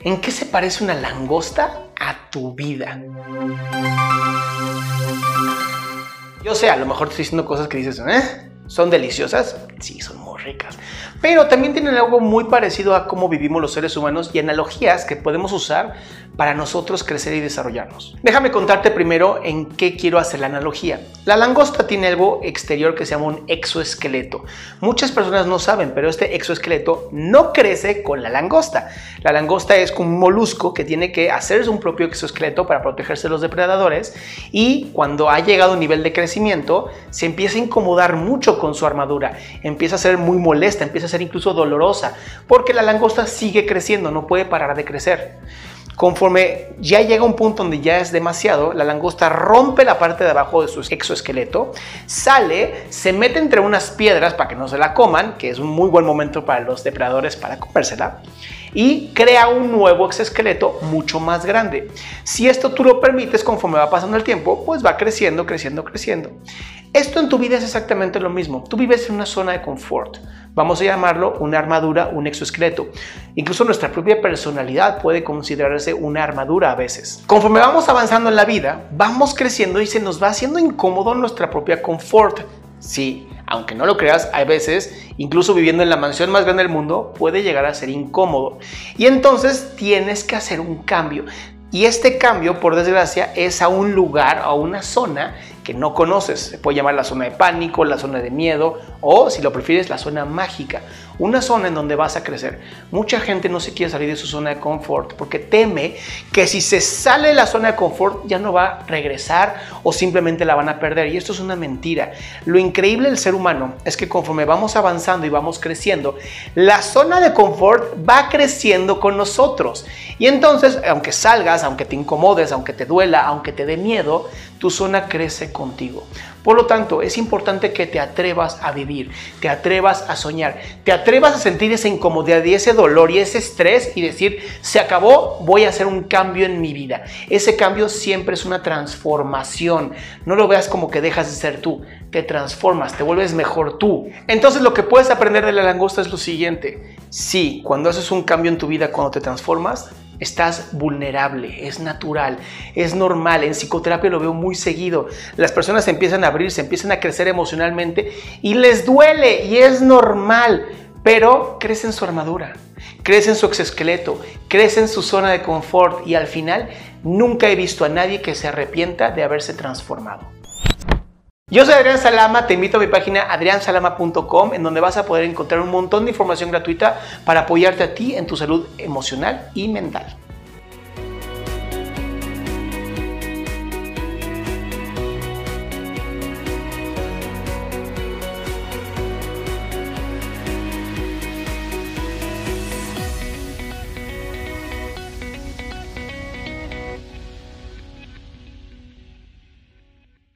¿En qué se parece una langosta a tu vida? Yo sé, a lo mejor te estoy diciendo cosas que dices, ¿eh? ¿Son deliciosas? Sí, son muy ricas. Pero también tienen algo muy parecido a cómo vivimos los seres humanos y analogías que podemos usar para nosotros crecer y desarrollarnos. Déjame contarte primero en qué quiero hacer la analogía. La langosta tiene algo exterior que se llama un exoesqueleto. Muchas personas no saben, pero este exoesqueleto no crece con la langosta. La langosta es un molusco que tiene que hacer un propio exoesqueleto para protegerse de los depredadores y cuando ha llegado a un nivel de crecimiento se empieza a incomodar mucho con su armadura, empieza a ser muy molesta, empieza a ser incluso dolorosa, porque la langosta sigue creciendo, no puede parar de crecer. Conforme ya llega un punto donde ya es demasiado, la langosta rompe la parte de abajo de su exoesqueleto, sale, se mete entre unas piedras para que no se la coman, que es un muy buen momento para los depredadores para comérsela, y crea un nuevo exoesqueleto mucho más grande. Si esto tú lo permites conforme va pasando el tiempo, pues va creciendo, creciendo, creciendo. Esto en tu vida es exactamente lo mismo. Tú vives en una zona de confort. Vamos a llamarlo una armadura, un exoesqueleto. Incluso nuestra propia personalidad puede considerarse una armadura a veces. Conforme vamos avanzando en la vida, vamos creciendo y se nos va haciendo incómodo nuestra propia confort. Sí, aunque no lo creas, hay veces, incluso viviendo en la mansión más grande del mundo, puede llegar a ser incómodo. Y entonces tienes que hacer un cambio. Y este cambio, por desgracia, es a un lugar, a una zona que no conoces. Se puede llamar la zona de pánico, la zona de miedo o, si lo prefieres, la zona mágica. Una zona en donde vas a crecer. Mucha gente no se quiere salir de su zona de confort porque teme que si se sale de la zona de confort ya no va a regresar o simplemente la van a perder. Y esto es una mentira. Lo increíble del ser humano es que conforme vamos avanzando y vamos creciendo, la zona de confort va creciendo con nosotros. Y entonces, aunque salgas, aunque te incomodes, aunque te duela, aunque te dé miedo, tu zona crece contigo. Por lo tanto, es importante que te atrevas a vivir, te atrevas a soñar, te atrevas a sentir esa incomodidad y ese dolor y ese estrés y decir, se acabó, voy a hacer un cambio en mi vida. Ese cambio siempre es una transformación. No lo veas como que dejas de ser tú, te transformas, te vuelves mejor tú. Entonces lo que puedes aprender de la langosta es lo siguiente. Sí, cuando haces un cambio en tu vida, cuando te transformas, Estás vulnerable, es natural, es normal. En psicoterapia lo veo muy seguido. Las personas empiezan a abrirse, empiezan a crecer emocionalmente y les duele y es normal, pero crecen su armadura, crecen su exoesqueleto, crecen su zona de confort y al final nunca he visto a nadie que se arrepienta de haberse transformado. Yo soy Adrián Salama, te invito a mi página adriansalama.com en donde vas a poder encontrar un montón de información gratuita para apoyarte a ti en tu salud emocional y mental.